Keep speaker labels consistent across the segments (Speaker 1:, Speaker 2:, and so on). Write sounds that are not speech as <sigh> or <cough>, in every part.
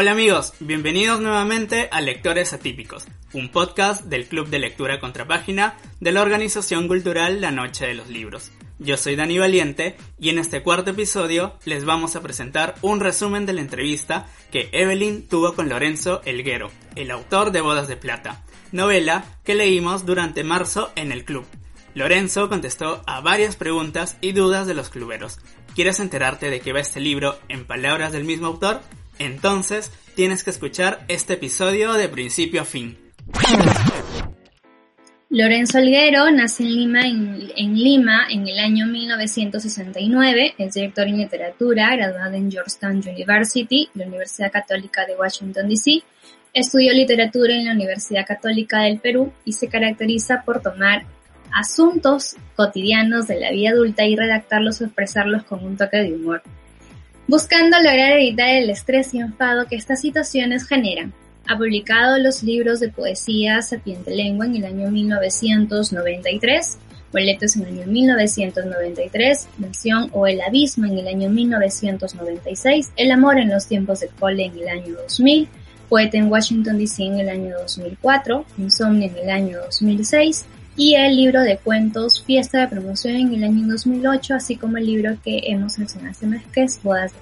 Speaker 1: Hola amigos, bienvenidos nuevamente a Lectores Atípicos, un podcast del Club de Lectura Contrapágina de la organización cultural La Noche de los Libros. Yo soy Dani Valiente y en este cuarto episodio les vamos a presentar un resumen de la entrevista que Evelyn tuvo con Lorenzo Elguero, el autor de Bodas de Plata, novela que leímos durante marzo en el club. Lorenzo contestó a varias preguntas y dudas de los cluberos. ¿Quieres enterarte de qué va este libro en palabras del mismo autor? Entonces tienes que escuchar este episodio de principio a fin.
Speaker 2: Lorenzo Alguero nace en Lima en, Lima en el año 1969, es director en literatura, graduado en Georgetown University, la Universidad Católica de Washington, D.C. Estudió literatura en la Universidad Católica del Perú y se caracteriza por tomar asuntos cotidianos de la vida adulta y redactarlos o expresarlos con un toque de humor, buscando lograr evitar el estrés y enfado que estas situaciones generan. Ha publicado los libros de poesía Sapiente Lengua en el año 1993, Boletos en el año 1993, Nación o El Abismo en el año 1996, El Amor en los tiempos de cole en el año 2000, Poeta en Washington DC en el año 2004, Insomnio en el año 2006 y el libro de cuentos Fiesta de Promoción en el año 2008, así como el libro que hemos mencionado este mes que es Bodas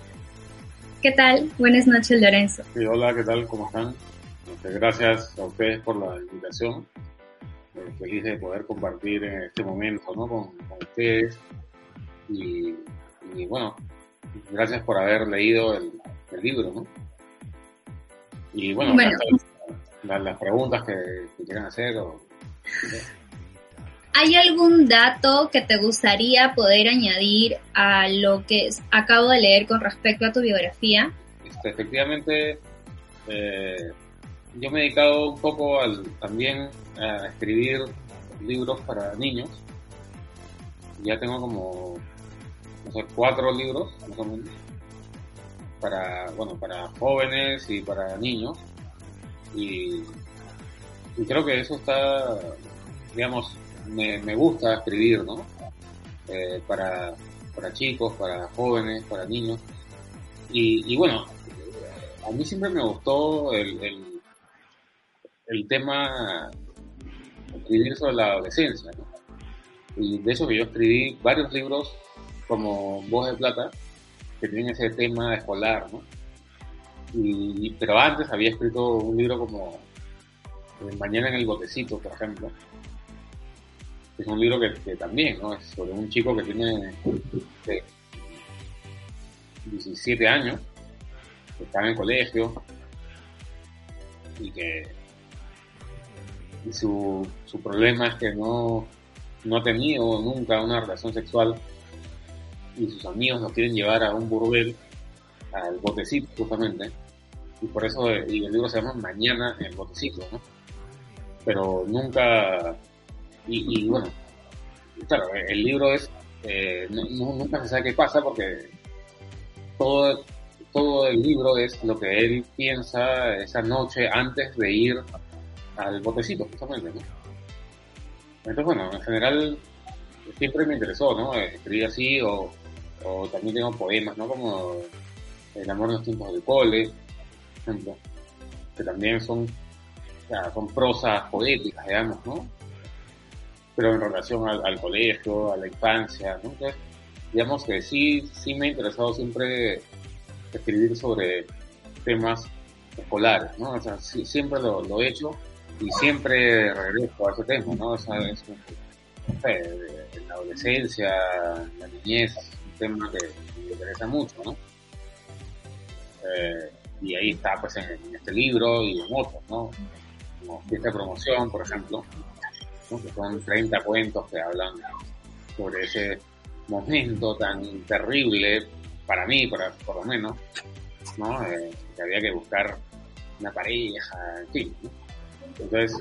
Speaker 2: ¿Qué tal? Buenas noches, Lorenzo.
Speaker 3: Sí, hola, ¿qué tal? ¿Cómo están? gracias a ustedes por la invitación. Eh, feliz de poder compartir en este momento ¿no? con, ustedes. Y, bueno, gracias por haber leído el, libro. ¿no? Y bueno, Las, preguntas que, quieran hacer.
Speaker 2: ¿Hay algún dato que te gustaría poder añadir a lo que acabo de leer con respecto a tu biografía?
Speaker 3: Este, efectivamente, eh, yo me he dedicado un poco al, también a escribir libros para niños. Ya tengo como, no sé, cuatro libros, más o menos, para, bueno, para jóvenes y para niños. Y, creo que eso está, digamos, me, me gusta escribir, ¿no? Eh, para, para chicos, para jóvenes, para niños. Y, y bueno, a mí siempre me gustó el, el tema escribir sobre la adolescencia. Y de eso que yo escribí varios libros como Voz de Plata, que tienen ese tema escolar, ¿no? Y, pero antes había escrito un libro como eh, Mañana en el botecito, por ejemplo. Es un libro que, también, ¿no? Es sobre un chico que tiene 17 años, que está en el colegio y que su, su problema es que no, no ha tenido nunca una relación sexual y sus amigos lo quieren llevar a un burdel, al botecito justamente, y por eso y el libro se llama Mañana en el botecito, ¿no? Pero nunca, y, bueno, claro, el libro es, eh, nunca se sabe qué pasa porque todo, todo el libro es lo que él piensa esa noche antes de ir al botecito, justamente, ¿no? Entonces, bueno, en general siempre me interesó, ¿no? Escribir así o, o también tengo poemas, ¿no? Como El amor en los tiempos del cole, por ejemplo, que también son, ya, son prosas poéticas, digamos, ¿no? Pero en relación al, colegio, a la infancia, ¿no? Digamos que sí, sí me ha interesado siempre escribir sobre temas escolares, ¿no? O sea, siempre lo, he hecho y siempre regreso a ese tema, ¿no? O sea, es la adolescencia, la niñez, un tema que me interesa mucho, ¿no? Eh, y ahí está, pues, en, este libro y en otros, ¿no? Como Fiesta de Promoción, por ejemplo, que son 30 cuentos que hablan sobre ese momento tan terrible para mí, para, por lo menos, ¿no? Eh, que había que buscar una pareja, en fin. Entonces,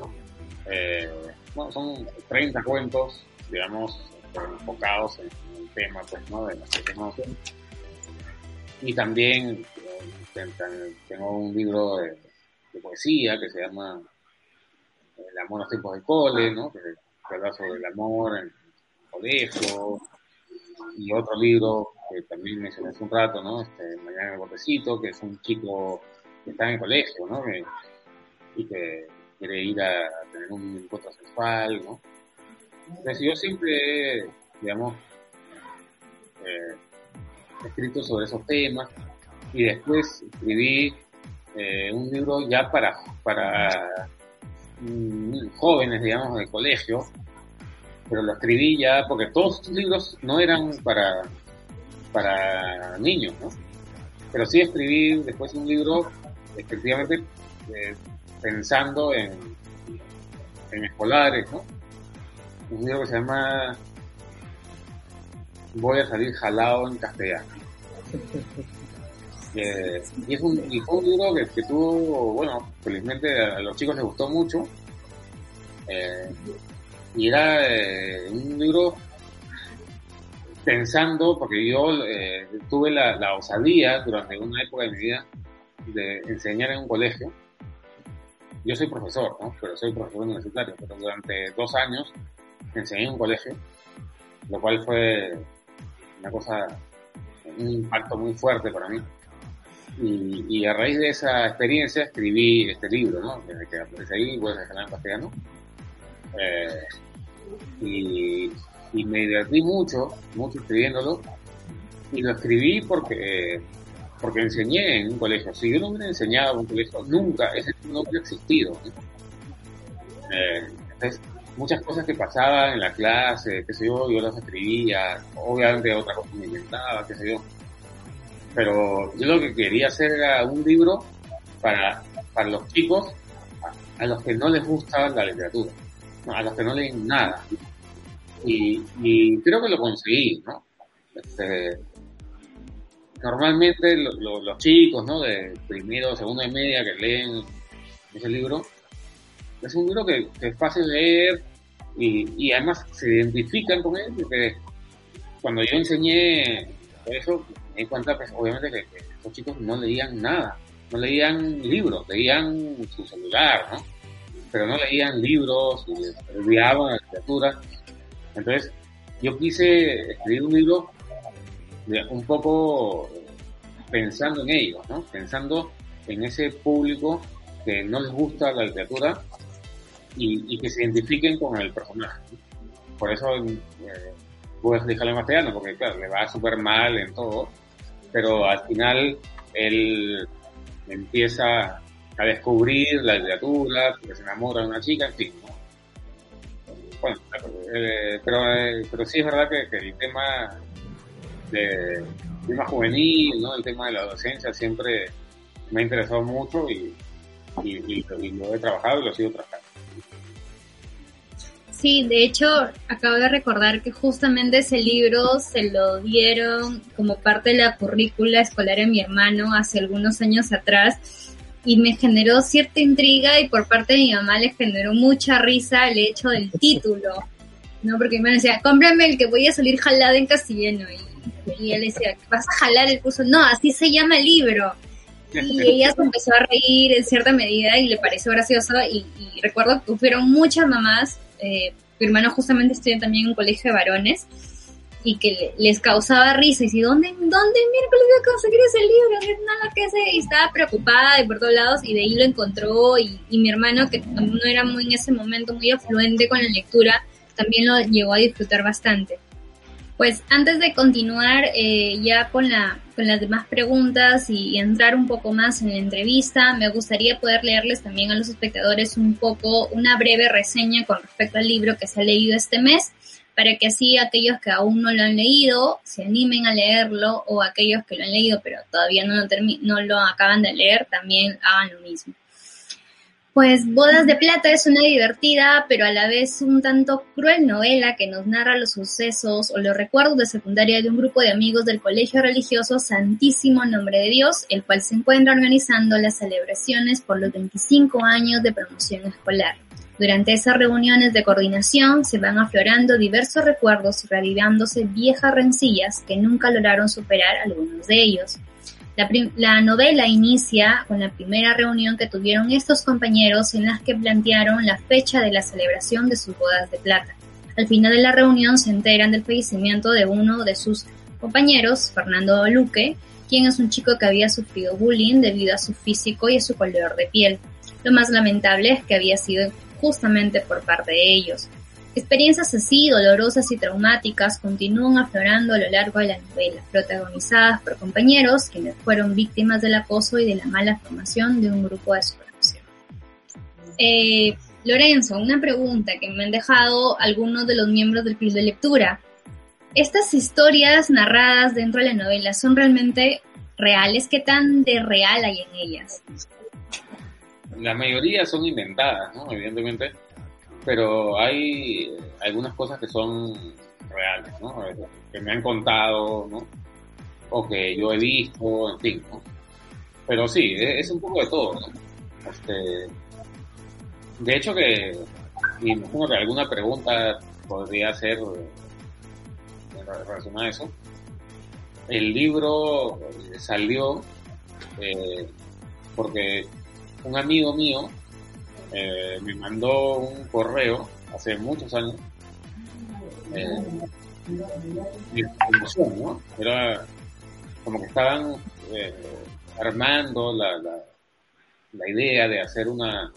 Speaker 3: eh, bueno, son 30 cuentos, digamos, enfocados en, el tema, pues, ¿no? De la emoción. Y también eh, tengo un libro de, poesía que se llama El amor en los tiempos del cole, ¿no? Que, habla sobre el amor en el colegio. Y otro libro que también mencioné hace un rato, ¿no? Este, Mañana en el botecito, que es un chico está en el colegio, ¿no? y que quiere ir a tener un encuentro sexual, ¿no? Entonces yo siempre, digamos, eh, escrito sobre esos temas y después escribí eh, un libro ya para, para jóvenes, digamos, de colegio, pero lo escribí ya porque todos estos libros no eran para, para niños, ¿no? Pero sí escribí después un libro, efectivamente, eh, pensando en, en escolares, ¿no? Un libro que se llama Voy a salir jalado en castellano. <laughs> Eh, y, es un, fue un libro que, tuvo, bueno, felizmente a los chicos les gustó mucho. Eh, y era eh, un libro pensando, porque yo tuve la, la, osadía durante una época de mi vida de enseñar en un colegio. Yo soy profesor, ¿no? Pero soy profesor universitario, pero durante dos años enseñé en un colegio, lo cual fue una cosa, un impacto muy fuerte para mí. Y, a raíz de esa experiencia escribí este libro, ¿no? Desde que aparece ahí, voy a en castellano. Eh, y, me divertí mucho, mucho escribiéndolo. Y lo escribí porque, porque enseñé en un colegio. Si yo no hubiera enseñado en un colegio, nunca, ese no hubiera existido. Eh, muchas cosas que pasaban en la clase, qué sé yo, yo las escribía, obviamente otras cosas me inventaba, qué sé yo. Pero yo lo que quería hacer era un libro para, para los chicos a, los que no les gusta la literatura, a los que no leen nada. Y, y creo que lo conseguí, ¿no? Este, normalmente los chicos, ¿no? De primero, segundo y media que leen ese libro, es un libro que, es fácil leer y, además se identifican con él porque cuando yo enseñé eso me di cuenta pues obviamente que, estos chicos no leían nada, no leían libros, leían su celular, ¿no? Pero no leían libros, olvidaban la literatura. Entonces yo quise escribir un libro un poco pensando en ellos, ¿no? Pensando en ese público que no les gusta la literatura y, que se identifiquen con el personaje. Por eso eh, a dejarlo en castellano, porque claro, le va súper mal en todo, pero al final él empieza a descubrir la literatura, que se enamora de una chica, en fin. Bueno, eh, pero, eh, pero sí es verdad que, el tema de tema juvenil, ¿no? el tema de la adolescencia siempre me ha interesado mucho y, y, y lo he trabajado y lo sigo trabajando.
Speaker 2: Sí, de hecho, acabo de recordar que justamente ese libro se lo dieron como parte de la currícula escolar a mi hermano hace algunos años atrás y me generó cierta intriga y por parte de mi mamá le generó mucha risa el hecho del <laughs> título, ¿no? Porque mi hermano decía, cómprame el que voy a salir jalada en castellano y, y él decía, ¿vas a jalar el curso? No, así se llama el libro. Y <laughs> ella se empezó a reír en cierta medida y le pareció gracioso y, y recuerdo que fueron muchas mamás eh, mi hermano justamente estudia también en un colegio de varones y que les causaba risa. Y si dónde dónde miércoles voy a conseguir ese libro nada que sé. Y estaba preocupada de por todos lados y de ahí lo encontró. Y, y mi hermano que no era muy en ese momento muy afluente con la lectura también lo llegó a disfrutar bastante pues antes de continuar eh, ya con, la, con las demás preguntas y, entrar un poco más en la entrevista, me gustaría poder leerles también a los espectadores un poco una breve reseña con respecto al libro que se ha leído este mes, para que así aquellos que aún no lo han leído se animen a leerlo o aquellos que lo han leído pero todavía no lo, no lo acaban de leer también hagan lo mismo. Pues Bodas de Plata es una divertida, pero a la vez un tanto cruel novela que nos narra los sucesos o los recuerdos de secundaria de un grupo de amigos del colegio religioso Santísimo Nombre de Dios, el cual se encuentra organizando las celebraciones por los 25 años de promoción escolar. Durante esas reuniones de coordinación se van aflorando diversos recuerdos y reavivándose viejas rencillas que nunca lograron superar algunos de ellos. La, novela inicia con la primera reunión que tuvieron estos compañeros en las que plantearon la fecha de la celebración de sus bodas de plata. Al final de la reunión se enteran del fallecimiento de uno de sus compañeros, Fernando Luque, quien es un chico que había sufrido bullying debido a su físico y a su color de piel. Lo más lamentable es que había sido justamente por parte de ellos. Experiencias así, dolorosas y traumáticas, continúan aflorando a lo largo de la novela, protagonizadas por compañeros quienes fueron víctimas del acoso y de la mala formación de un grupo de supervisión. Eh, Lorenzo, una pregunta que me han dejado algunos de los miembros del club de lectura. ¿Estas historias narradas dentro de la novela son realmente reales? ¿Qué tan de real hay en ellas?
Speaker 3: La mayoría son inventadas, ¿no? Evidentemente pero hay algunas cosas que son reales, ¿no? Que me han contado, ¿no? O que yo he visto, en fin, ¿no? Pero sí, e-, es un poco de todo, ¿no? Este, de hecho que, imagino que alguna pregunta podría ser en relación a eso. El libro salió eh, porque un amigo mío eh, me mandó un correo hace muchos años eh. Era como que estaban eh, armando la, la, la, idea de hacer una,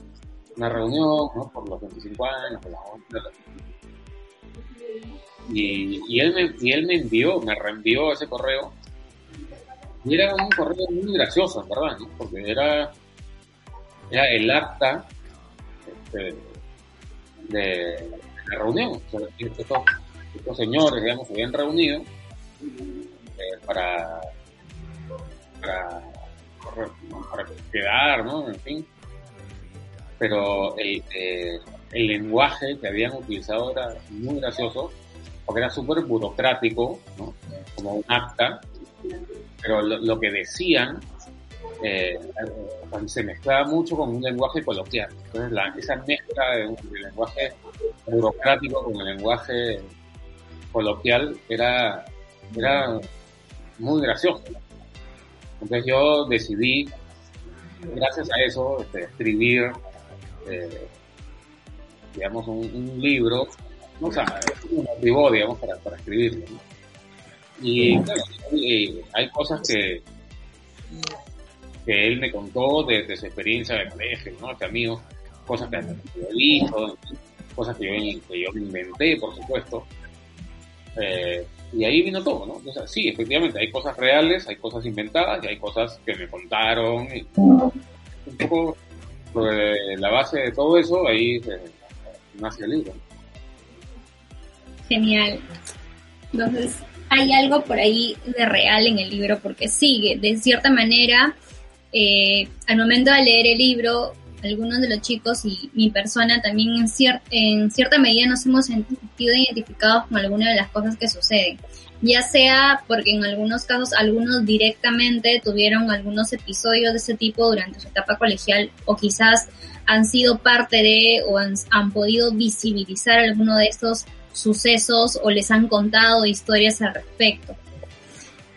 Speaker 3: una reunión ¿no? por los 25 años, de la y, y, él me, y él me envió, me reenvió ese correo. Y era un correo muy gracioso, ¿verdad? ¿no? Porque era, era el acta de, la reunión. estos, señores, digamos, se habían reunido eh, para, para, quedar, ¿no? En fin. Pero el, eh, el lenguaje que habían utilizado era muy gracioso, porque era súper burocrático, ¿no? Como un acta, pero lo que decían eh, se mezclaba mucho con un lenguaje coloquial. Entonces, la, esa mezcla de un lenguaje burocrático con el lenguaje coloquial era, era muy gracioso. Entonces yo decidí, gracias a eso, este, escribir, eh, digamos, un, libro, o sea, un motivo, digamos, para, escribirlo. Y claro, hay cosas que, que él me contó de, su experiencia de colegio, ¿no? Que amigos, cosas que yo visto, cosas que yo, que yo inventé, por supuesto. Eh, y ahí vino todo, ¿no? Sí, efectivamente, hay cosas reales, hay cosas inventadas y hay cosas que me contaron. un poco sobre la base de todo eso, ahí nace el libro.
Speaker 2: Genial. Entonces, hay algo por ahí de real en el libro porque sigue, de cierta manera, eh, al momento de leer el libro, algunos de los chicos y mi persona también en, en cierta medida nos hemos sentido identificados con algunas de las cosas que suceden. Ya sea porque en algunos casos algunos directamente tuvieron algunos episodios de ese tipo durante su etapa colegial o quizás han sido parte de o han, han podido visibilizar alguno de estos sucesos o les han contado historias al respecto.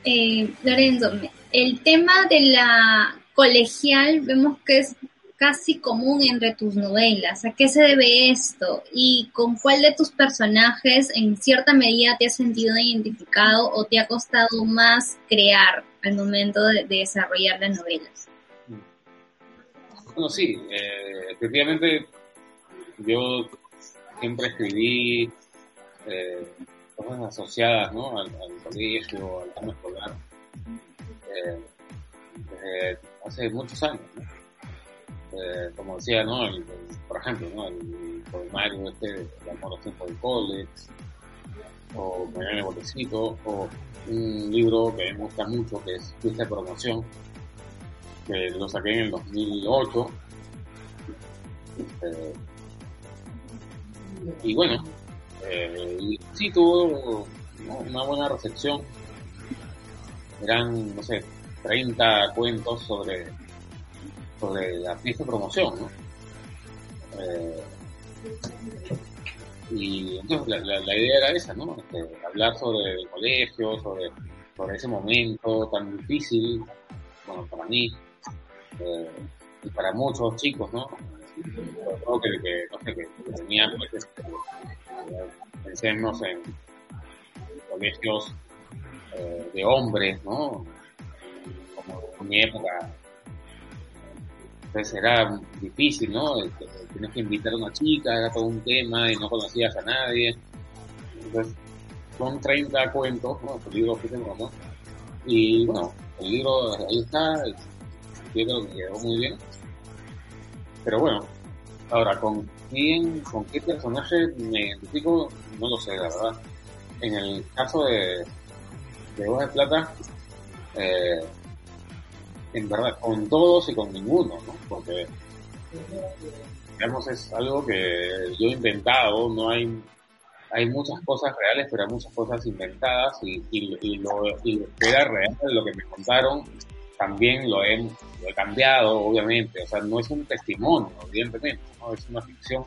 Speaker 2: Eh, Lorenzo, el tema de la colegial vemos que es casi común entre tus novelas. ¿A qué se debe esto? ¿Y con cuál de tus personajes en cierta medida te has sentido identificado o te ha costado más crear al momento de, desarrollar las novelas?
Speaker 3: Bueno, sí, eh, efectivamente yo siempre escribí eh, cosas asociadas ¿no? al, colegio, al tema escolar. Eh, hace muchos años, eh, como decía, ¿no? por ejemplo, ¿no? El poemario este de Amor los tiempos del college, o Mañana el Botecito, o un libro que me gusta mucho, que es Fiesta de Promoción, que lo saqué en el 2008. Este, y bueno, eh, sí tuvo una buena recepción. Eran, no sé, 30 cuentos sobre, sobre la fiesta de promoción. Eh, y entonces la, idea era esa, ¿no? Este, hablar sobre el colegio, sobre, sobre ese momento tan difícil, bueno, para mí, eh, y para muchos chicos, ¿no? Que, que, no sé, que, tenían, pues, este, pensemos en colegios eh, de hombres, ¿no? Mi época pues era difícil, ¿no? Tienes que invitar a una chica, era todo un tema y no conocías a nadie. Entonces, son 30 cuentos, ¿no? El libro ¿no? Y bueno, el libro ahí está, yo creo que quedó muy bien. Pero bueno, ahora, ¿con quién, con qué personaje me identifico? No lo sé, la verdad. En el caso de, de de Plata, eh, en verdad, con todos y con ninguno, ¿no? Porque, digamos, es algo que yo he inventado, no hay, hay muchas cosas reales, pero hay muchas cosas inventadas y, lo, que era real, lo que me contaron, también lo he, lo he cambiado, obviamente, o sea, no es un testimonio, evidentemente, ¿no? Es una ficción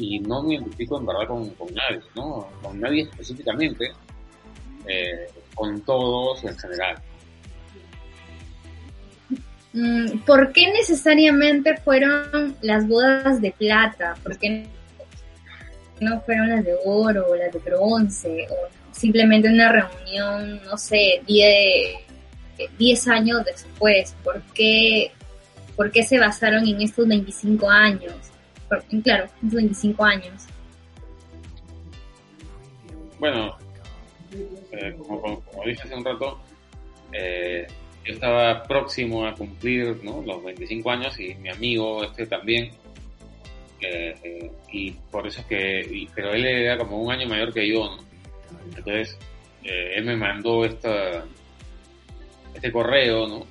Speaker 3: y no me identifico en verdad con, con nadie, ¿no? Con nadie específicamente, eh, con todos en general.
Speaker 2: Mm, ¿Por qué necesariamente fueron las bodas de plata? ¿Por qué no fueron las de oro o las de bronce? O simplemente una reunión, no sé, 10 años después. ¿Por qué, ¿Por qué se basaron en estos 25 años? claro, estos 25 años.
Speaker 3: Bueno, eh, como, dije hace un rato, eh, yo estaba próximo a cumplir los 25 años y mi amigo este también. Eh, y por eso es que, pero él era como un año mayor que yo, Entonces, eh, él me mandó esta, este correo, ¿no?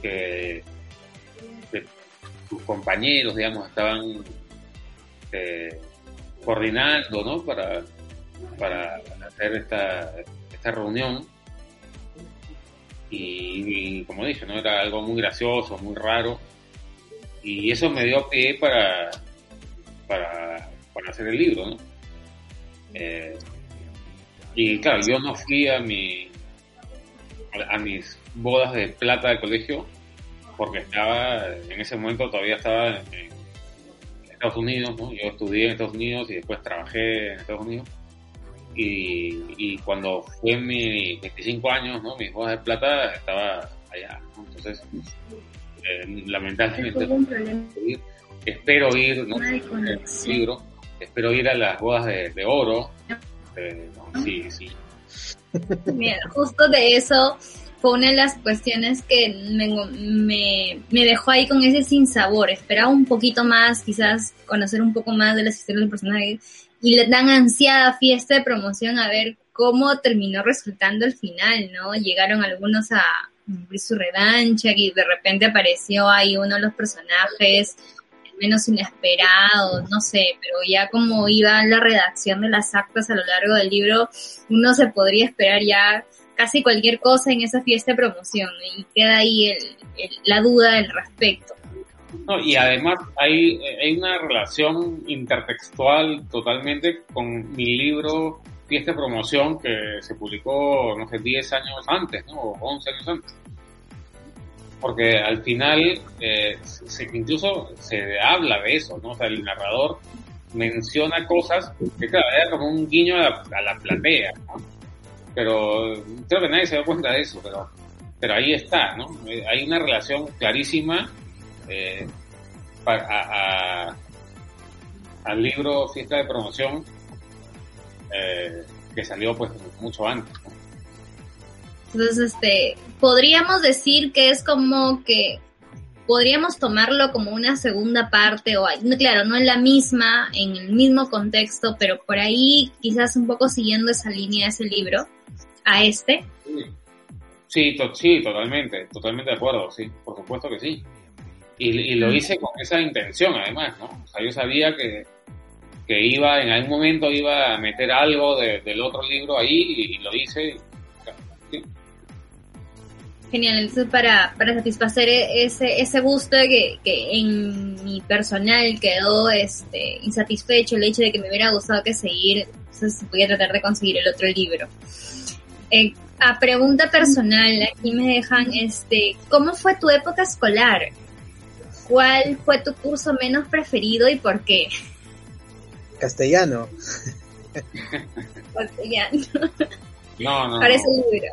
Speaker 3: Que, sus compañeros, digamos, estaban eh, coordinando, ¿no? Para, para hacer esta, esta reunión y, como dije, ¿no? Era algo muy gracioso, muy raro. Y eso me dio pie para, para, para hacer el libro, ¿no? Eh, y claro, yo no fui a mi a, mis bodas de plata de colegio porque estaba, en ese momento todavía estaba en, Estados Unidos, ¿no? Yo estudié en Estados Unidos y después trabajé en Estados Unidos y, cuando fue en mis 25 años, ¿no? Mis bodas de plata estaba allá, Entonces, eh, lamentablemente, espero ir, ¿no? El libro, espero ir a las bodas de, oro. Eh, sí, sí.
Speaker 2: Mira, justo de eso fue una de las cuestiones que me, me, me, dejó ahí con ese sinsabor. Esperaba un poquito más, quizás conocer un poco más de las historias del personaje y le dan ansiada fiesta de promoción a ver cómo terminó resultando el final, ¿no? Llegaron algunos a cumplir su revancha y de repente apareció ahí uno de los personajes menos inesperados, no sé, pero ya como iba la redacción de las actas a lo largo del libro, uno se podría esperar ya casi cualquier cosa en esa fiesta de promoción y queda ahí la duda al respecto.
Speaker 3: No, y además hay, hay una relación intertextual totalmente con mi libro Fiesta de Promoción que se publicó, no sé, 10 años antes. O 11 años antes. Porque al final, eh, incluso se habla de eso, ¿no? O sea, el narrador menciona cosas que, claro, era como un guiño a la, platea, ¿no? Pero creo que nadie se da cuenta de eso, pero, pero ahí está, ¿no? Hay una relación clarísima eh, al libro Fiesta de Promoción eh, que salió pues mucho antes.
Speaker 2: Entonces, este, podríamos decir que es como que podríamos tomarlo como una segunda parte, o claro, no en la misma, en el mismo contexto, pero por ahí quizás un poco siguiendo esa línea de ese libro, a este.
Speaker 3: Sí, sí, totalmente, totalmente de acuerdo, sí, por supuesto que sí. Y, lo hice con esa intención, además, ¿no? O sea, yo sabía que, que iba, en algún momento iba a meter algo del otro libro ahí y, lo hice.
Speaker 2: Genial, entonces para, para satisfacer ese, ese gusto que, que en mi personal quedó este, insatisfecho el hecho de que me hubiera gustado que seguir, entonces voy a tratar de conseguir el otro libro. Eh, a pregunta personal, aquí me dejan, este, ¿cómo fue tu época escolar? ¿Cuál fue tu curso menos preferido y por qué?
Speaker 4: Castellano.
Speaker 2: Castellano.
Speaker 3: No, no.
Speaker 2: Parece libro.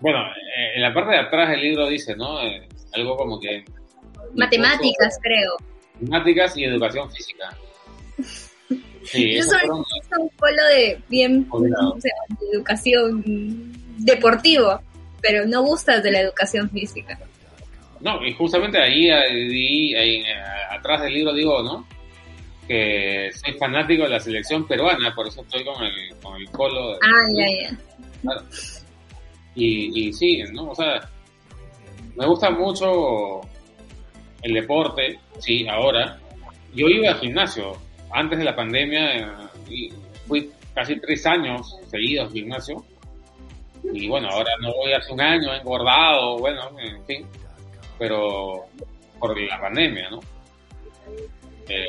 Speaker 3: Bueno, eh, en la parte de atrás del libro dice, ¿no? Eh, algo como que...
Speaker 2: Matemáticas, creo.
Speaker 3: Matemáticas y educación física.
Speaker 2: Sí, Yo soy, un polo de bien o sea, de educación deportivo, pero no gustas de la educación física.
Speaker 3: No, y justamente ahí, ahí, ahí, atrás del libro digo, ¿no? Que soy fanático de la selección peruana, por eso estoy con el, con el polo. De,
Speaker 2: ah, ya, ya.
Speaker 3: Y, y sí, ¿no? O sea, me gusta mucho el deporte, sí, ahora. Yo iba al gimnasio antes de la pandemia, eh, fui casi tres años seguidos al gimnasio. Y bueno, ahora no voy hace un año, engordado, bueno, en fin pero por la pandemia, ¿no? Eh,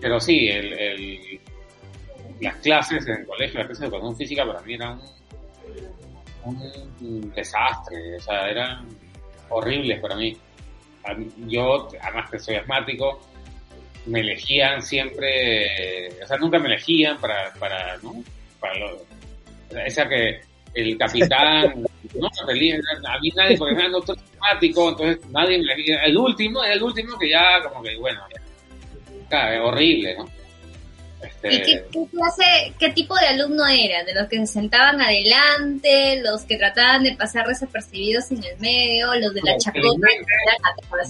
Speaker 3: pero sí, el, las clases en el colegio, las clases de educación física para mí eran un, desastre, o sea, eran horribles para mí. Yo, además que soy asmático, me elegían siempre, o sea, nunca me elegían para, para ¿no? Para esa que el capitán, <laughs> no, a mí nadie, porque era doctor entonces nadie me el último, el último que ya como que, bueno, ya, es horrible, ¿no?
Speaker 2: Este... ¿Y qué, clase, qué tipo de alumno era? ¿De los que se sentaban adelante, los que trataban de pasar desapercibidos en el medio, los de la chacota?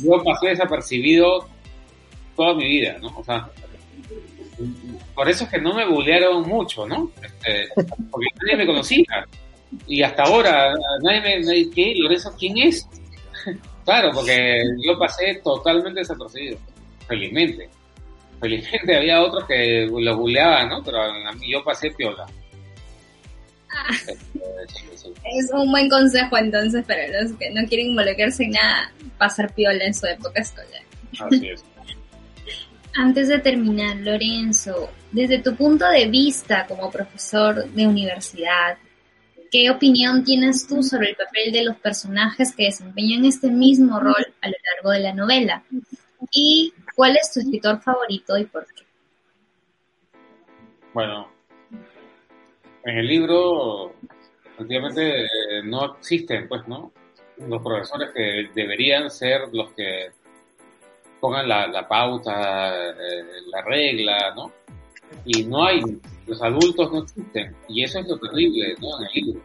Speaker 3: Yo pasé desapercibido toda mi vida, ¿no? O sea, por eso es que no me bullearon mucho, ¿no? Este, porque nadie me conocía. Y hasta ahora, nadie me, ¿qué? ¿Lorenzo quién es? Claro, porque yo pasé totalmente desapercibido, felizmente. Felizmente había otros que lo bulleaban, ¿no? Pero a mí yo pasé piola.
Speaker 2: Ah. Es un buen consejo entonces para los que no quieren involucrarse en nada, pasar piola en su época escolar.
Speaker 3: Así es.
Speaker 2: Antes de terminar, Lorenzo, desde tu punto de vista como profesor de universidad, ¿Qué opinión tienes tú sobre el papel de los personajes que desempeñan este mismo rol a lo largo de la novela? ¿Y cuál es tu escritor favorito y por qué?
Speaker 3: Bueno, en el libro, efectivamente, no existen, pues, ¿no? Los profesores que deberían ser los que pongan la, pauta, eh, la regla, ¿no? Y no hay los adultos no existen. Y eso es lo terrible ¿no? en el libro.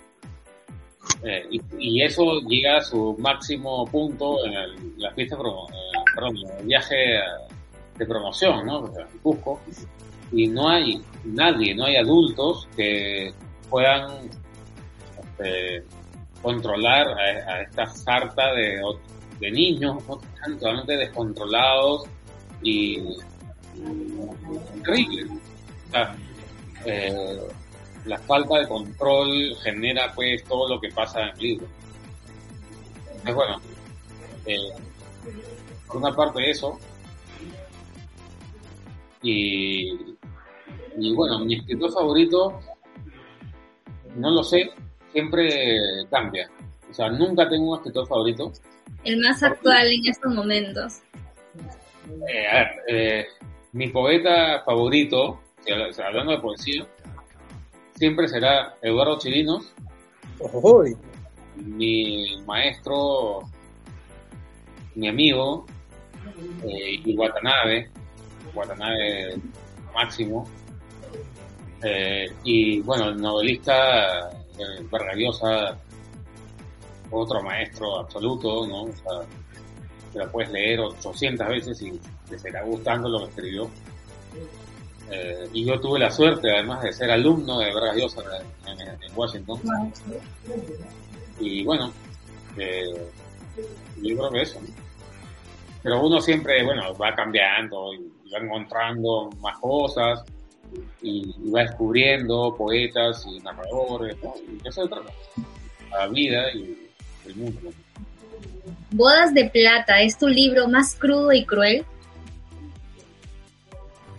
Speaker 3: Eh, y, eso llega a su máximo punto en la fiesta, eh, perdón, el viaje de promoción, ¿no? Cusco. Y no hay nadie, no hay adultos que puedan este, controlar a, esta sarta de, de niños totalmente descontrolados y terrible. Eh, la falta de control genera pues todo lo que pasa en el libro. Entonces bueno, eh, por una parte eso, y, y bueno, mi escritor favorito, no lo sé, siempre cambia. O sea, nunca tengo un escritor favorito.
Speaker 2: El más actual en estos momentos.
Speaker 3: Eh, a ver, mi poeta favorito hablando de poesía, siempre será Eduardo Chirinos, mi maestro, mi amigo, eh, y Watanabe, Watanabe máximo, eh, y bueno, el novelista eh, otro maestro absoluto, ¿no? O sea, te la puedes leer 800 veces y te será gustando lo que escribió. Eh, y yo tuve la suerte, además de ser alumno de Vargas Llosa en, Washington. Y bueno, eh, eso. Pero uno siempre, bueno, va cambiando y, va encontrando más cosas y, va descubriendo poetas y narradores, y eso se trata. La vida y el mundo.
Speaker 2: Bodas de Plata es tu libro más crudo y cruel.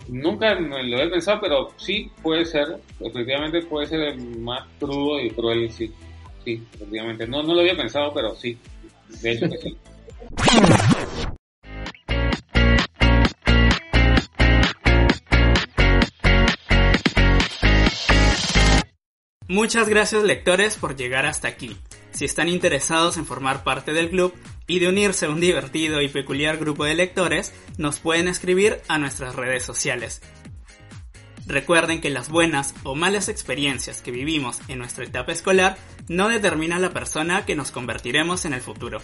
Speaker 3: Nunca lo he pensado, pero sí puede ser, efectivamente puede ser el más crudo y cruel, sí, sí, efectivamente. No, no lo había pensado, pero sí, de hecho que sí. <laughs>
Speaker 1: Muchas gracias lectores por llegar hasta aquí. Si están interesados en formar parte del club y de unirse a un divertido y peculiar grupo de lectores, nos pueden escribir a nuestras redes sociales. Recuerden que las buenas o malas experiencias que vivimos en nuestra etapa escolar no determinan la persona que nos convertiremos en el futuro.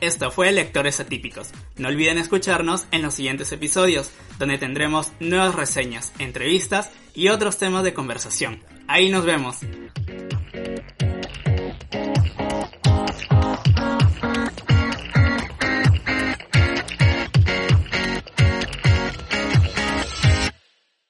Speaker 1: Esto fue Lectores Atípicos. No olviden escucharnos en los siguientes episodios, donde tendremos nuevas reseñas, entrevistas y otros temas de conversación. Ahí nos vemos.